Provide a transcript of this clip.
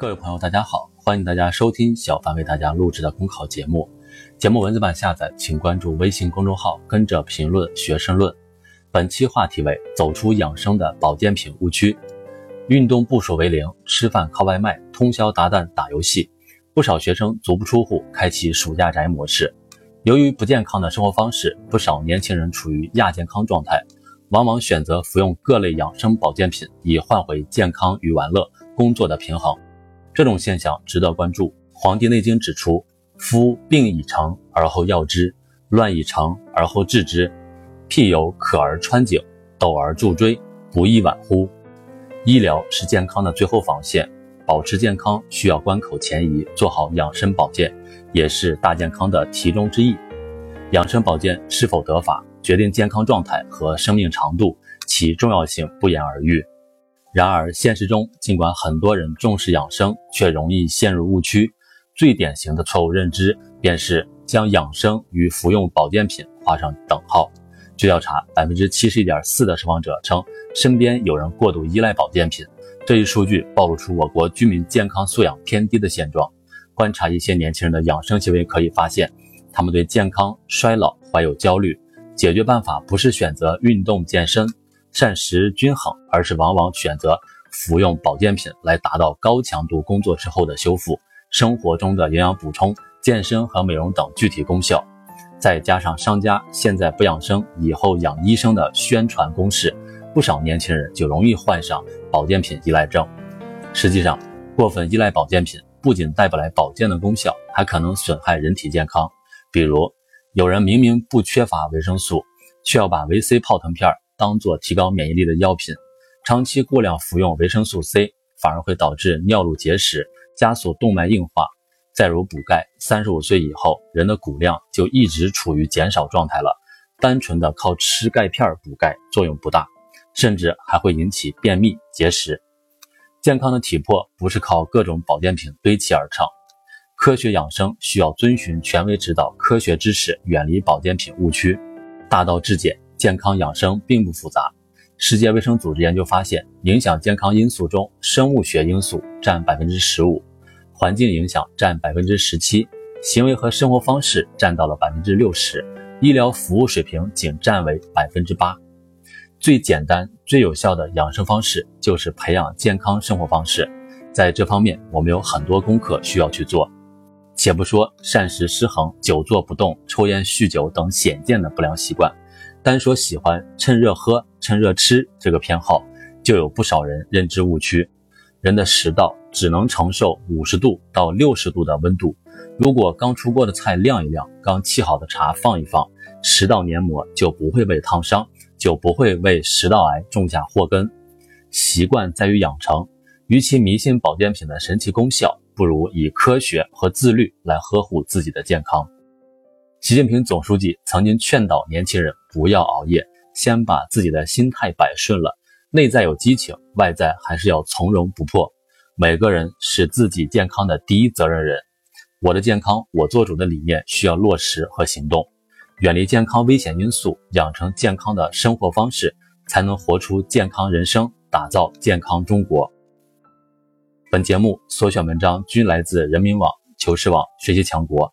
各位朋友，大家好，欢迎大家收听小凡为大家录制的公考节目。节目文字版下载，请关注微信公众号，跟着评论学申论。本期话题为走出养生的保健品误区。运动步数为零，吃饭靠外卖，通宵达旦打游戏，不少学生足不出户，开启暑假宅模式。由于不健康的生活方式，不少年轻人处于亚健康状态，往往选择服用各类养生保健品，以换回健康与玩乐、工作的平衡。这种现象值得关注。《黄帝内经》指出：“夫病已成而后药之，乱已成而后治之。譬有渴而穿井，斗而助锥，不亦晚乎？”医疗是健康的最后防线，保持健康需要关口前移，做好养生保健，也是大健康的题中之意。养生保健是否得法，决定健康状态和生命长度，其重要性不言而喻。然而，现实中，尽管很多人重视养生，却容易陷入误区。最典型的错误认知，便是将养生与服用保健品画上等号。据调查，百分之七十一点四的受访者称身边有人过度依赖保健品。这一数据暴露出我国居民健康素养偏低的现状。观察一些年轻人的养生行为，可以发现，他们对健康衰老怀有焦虑。解决办法不是选择运动健身。膳食均衡，而是往往选择服用保健品来达到高强度工作之后的修复。生活中的营养补充、健身和美容等具体功效，再加上商家现在不养生，以后养医生的宣传攻势，不少年轻人就容易患上保健品依赖症。实际上，过分依赖保健品不仅带不来保健的功效，还可能损害人体健康。比如，有人明明不缺乏维生素，却要把维 C 泡腾片。当做提高免疫力的药品，长期过量服用维生素 C，反而会导致尿路结石，加速动脉硬化。再如补钙，三十五岁以后，人的骨量就一直处于减少状态了，单纯的靠吃钙片补钙作用不大，甚至还会引起便秘、结石。健康的体魄不是靠各种保健品堆砌而成，科学养生需要遵循权威指导，科学知识，远离保健品误区，大道至简。健康养生并不复杂。世界卫生组织研究发现，影响健康因素中，生物学因素占百分之十五，环境影响占百分之十七，行为和生活方式占到了百分之六十，医疗服务水平仅占为百分之八。最简单、最有效的养生方式就是培养健康生活方式。在这方面，我们有很多功课需要去做。且不说膳食失衡、久坐不动、抽烟酗酒等显见的不良习惯。单说喜欢趁热喝、趁热吃这个偏好，就有不少人认知误区。人的食道只能承受五十度到六十度的温度，如果刚出锅的菜晾一晾，刚沏好的茶放一放，食道黏膜就不会被烫伤，就不会为食道癌种下祸根。习惯在于养成，与其迷信保健品的神奇功效，不如以科学和自律来呵护自己的健康。习近平总书记曾经劝导年轻人不要熬夜，先把自己的心态摆顺了，内在有激情，外在还是要从容不迫。每个人是自己健康的第一责任人，我的健康我做主的理念需要落实和行动，远离健康危险因素，养成健康的生活方式，才能活出健康人生，打造健康中国。本节目所选文章均来自人民网、求是网、学习强国。